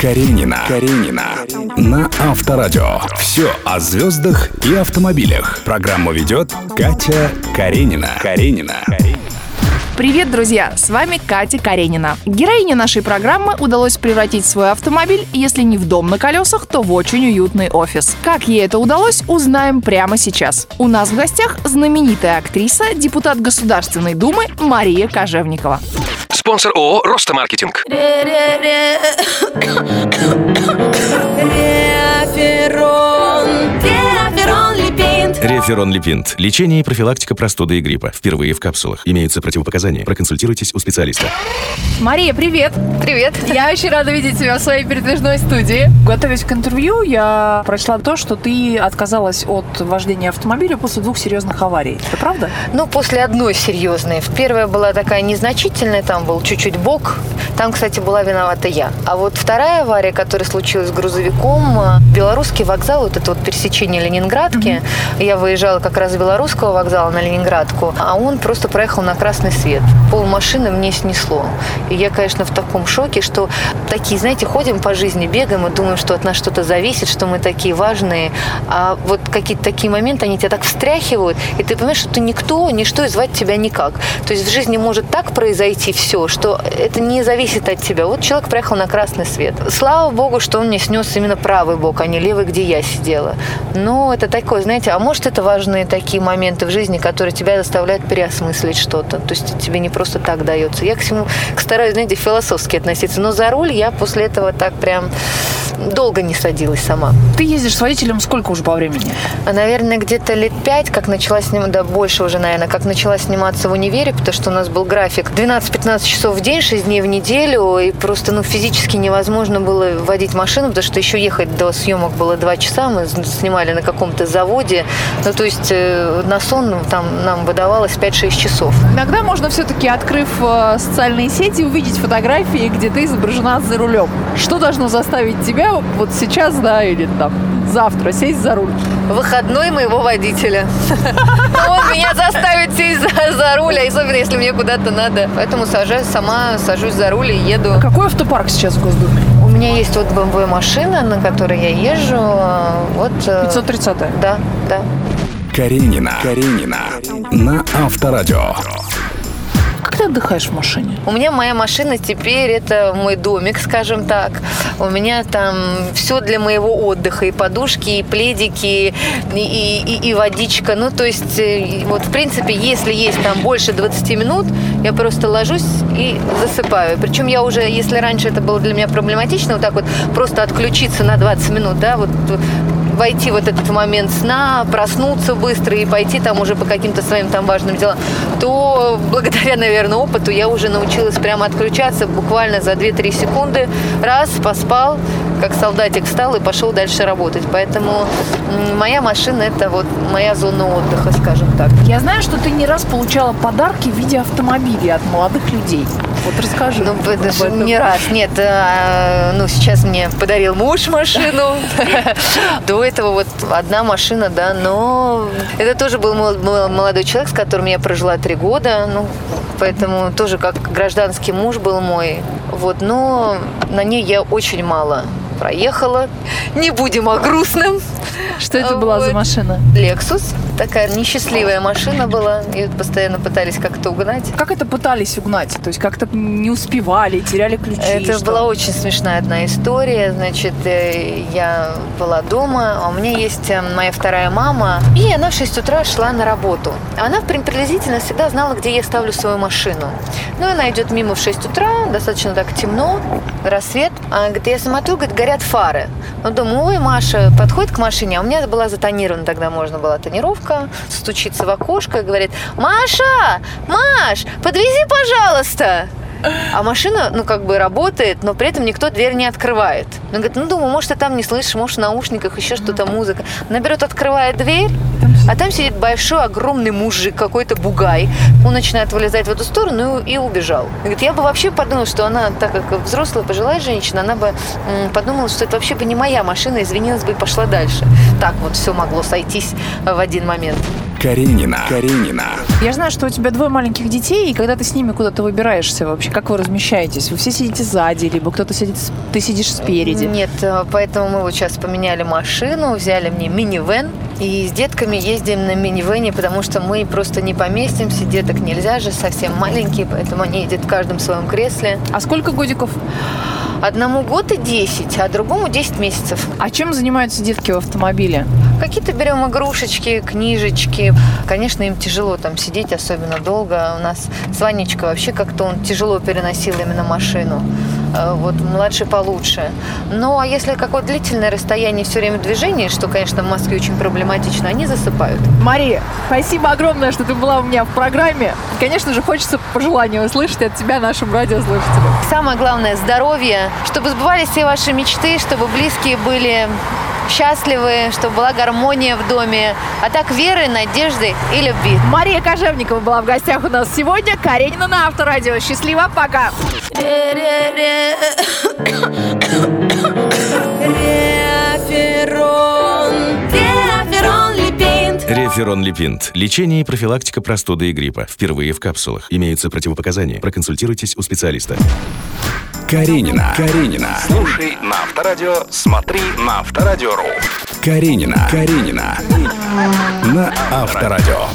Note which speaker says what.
Speaker 1: Каренина. Каренина. На Авторадио. Все о звездах и автомобилях. Программу ведет Катя Каренина. Каренина.
Speaker 2: Привет, друзья! С вами Катя Каренина. Героине нашей программы удалось превратить свой автомобиль, если не в дом на колесах, то в очень уютный офис. Как ей это удалось, узнаем прямо сейчас. У нас в гостях знаменитая актриса, депутат Государственной Думы Мария Кожевникова.
Speaker 3: Спонсор ООО «Ростомаркетинг».
Speaker 4: Реферон Липинт. Лечение и профилактика простуды и гриппа. Впервые в капсулах. Имеются противопоказания. Проконсультируйтесь у специалиста.
Speaker 2: Мария, привет!
Speaker 5: Привет.
Speaker 2: Я очень рада видеть тебя в своей передвижной студии. Готовясь к интервью, я прочла то, что ты отказалась от вождения автомобиля после двух серьезных аварий. Это правда?
Speaker 5: Ну, после одной серьезной. Первая была такая незначительная, там был чуть-чуть бок. Там, кстати, была виновата я. А вот вторая авария, которая случилась с грузовиком, белорусский вокзал, вот это вот пересечение Ленинградки, я выезжала как раз с белорусского вокзала на Ленинградку, а он просто проехал на красный свет. Пол машины мне снесло. И я, конечно, в таком шоке, что такие, знаете, ходим по жизни, бегаем и думаем, что от нас что-то зависит, что мы такие важные. А вот какие-то такие моменты, они тебя так встряхивают, и ты понимаешь, что ты никто, ничто, и звать тебя никак. То есть в жизни может так произойти все, что это не зависит от тебя. Вот человек проехал на красный свет. Слава богу, что он мне снес именно правый бок, а не левый, где я сидела. Но это такое, знаете, а может это важные такие моменты в жизни, которые тебя заставляют переосмыслить что-то. То есть тебе не просто так дается. Я к всему стараюсь, знаете, философски относиться. Но за руль я после этого так прям долго не садилась сама.
Speaker 2: Ты ездишь с водителем сколько уже по времени?
Speaker 5: Наверное, где-то лет пять, как начала сниматься, да, больше уже, наверное, как начала сниматься в универе, потому что у нас был график 12-15 часов в день, 6 дней в неделю, и просто, ну, физически невозможно было водить машину, потому что еще ехать до съемок было 2 часа, мы снимали на каком-то заводе, ну, то есть э, на сон там нам выдавалось 5-6 часов.
Speaker 2: Иногда можно все-таки, открыв э, социальные сети, увидеть фотографии, где ты изображена за рулем. Что должно заставить тебя вот сейчас, да, или там завтра сесть за руль?
Speaker 5: Выходной моего водителя. Он меня заставит сесть за, руль, а особенно если мне куда-то надо. Поэтому сажусь сама, сажусь за руль и еду.
Speaker 2: Какой автопарк сейчас в Госдуме?
Speaker 5: У меня есть вот BMW машина, на которой я езжу. Вот. э,
Speaker 2: 530
Speaker 5: Да, да.
Speaker 1: Каренина. Каренина. На Авторадио.
Speaker 2: Как ты отдыхаешь в машине?
Speaker 5: У меня моя машина теперь это мой домик, скажем так. У меня там все для моего отдыха. И подушки, и пледики, и, и- и водичка. Ну, то есть, э, вот, в принципе, если есть там больше 20 минут, я просто ложусь и засыпаю. Причем я уже, если раньше это было для меня проблематично, вот так вот просто отключиться на 20 минут, да, вот войти в этот момент сна, проснуться быстро и пойти там уже по каким-то своим там важным делам, то благодаря, наверное, опыту я уже научилась прямо отключаться буквально за 2-3 секунды. Раз, поспал, как солдатик встал и пошел дальше работать. Поэтому моя машина – это вот моя зона отдыха, скажем так.
Speaker 2: Я знаю, что ты не раз получала подарки в виде автомобилей от молодых людей. Вот расскажи.
Speaker 5: Ну, это ж
Speaker 2: этом.
Speaker 5: не раз. Нет, а, ну, сейчас мне подарил муж машину. До этого вот одна машина, да, но это тоже был мол- мол- молодой человек, с которым я прожила три года, ну, поэтому тоже как гражданский муж был мой. Вот, но на ней я очень мало проехала. Не будем о грустном.
Speaker 2: Что это была за машина?
Speaker 5: Lexus. Такая несчастливая машина была. Ее постоянно пытались как-то угнать.
Speaker 2: Как это пытались угнать? То есть как-то не успевали, теряли ключи?
Speaker 5: Это
Speaker 2: что?
Speaker 5: была очень смешная одна история. Значит, э, я была дома, а у меня есть э, моя вторая мама, и она в 6 утра шла на работу. Она при- приблизительно всегда знала, где я ставлю свою машину. Ну, она идет мимо в 6 утра, достаточно так темно, рассвет. А говорит, я смотрю, говорит, горят фары. Ну, думаю, ой, Маша подходит к машине, а у меня была затонирована тогда, можно была тонировка, стучится в окошко и говорит, Маша, Маш, подвези, пожалуйста. А машина, ну, как бы работает, но при этом никто дверь не открывает. Он говорит, ну, думаю, может, ты там не слышишь, может, в наушниках еще что-то, музыка. Она берет, открывает дверь, а там сидит большой, огромный мужик, какой-то бугай. Он начинает вылезать в эту сторону и, и убежал. Он говорит, я бы вообще подумала, что она, так как взрослая, пожилая женщина, она бы м, подумала, что это вообще бы не моя машина, извинилась бы и пошла дальше. Так вот все могло сойтись в один момент.
Speaker 1: Каренина. Каренина.
Speaker 2: Я знаю, что у тебя двое маленьких детей, и когда ты с ними куда-то выбираешься вообще, как вы размещаетесь? Вы все сидите сзади, либо кто-то сидит, с- ты сидишь спереди?
Speaker 5: Нет, э, поэтому мы вот сейчас поменяли машину, взяли мне минивэн. И с детками ездим на минивэне, потому что мы просто не поместимся. Деток нельзя же, совсем маленькие, поэтому они едут в каждом своем кресле.
Speaker 2: А сколько годиков?
Speaker 5: Одному год и 10, а другому 10 месяцев.
Speaker 2: А чем занимаются детки в автомобиле?
Speaker 5: Какие-то берем игрушечки, книжечки. Конечно, им тяжело там сидеть, особенно долго. У нас с Ванечкой вообще как-то он тяжело переносил именно машину. Э, Вот младший получше. Ну, а если какое-то длительное расстояние все время движения, что, конечно, в Москве очень проблематично, они засыпают.
Speaker 2: Мария, спасибо огромное, что ты была у меня в программе. Конечно же, хочется пожелания услышать от тебя нашим радиослушателям.
Speaker 5: Самое главное – здоровье, чтобы сбывались все ваши мечты, чтобы близкие были счастливы, чтобы была гармония в доме, а так веры, надежды и любви.
Speaker 2: Мария Кожевникова была в гостях у нас сегодня. Каренина на Авторадио. Счастливо, пока!
Speaker 4: Реферон Липинт. Лечение и профилактика простуды и гриппа. Впервые в капсулах. Имеются противопоказания. Проконсультируйтесь у специалиста.
Speaker 1: Каренина. Каренина. Слушай на Авторадио, смотри на Авторадио.ру. Каренина. Каренина. На Авторадио.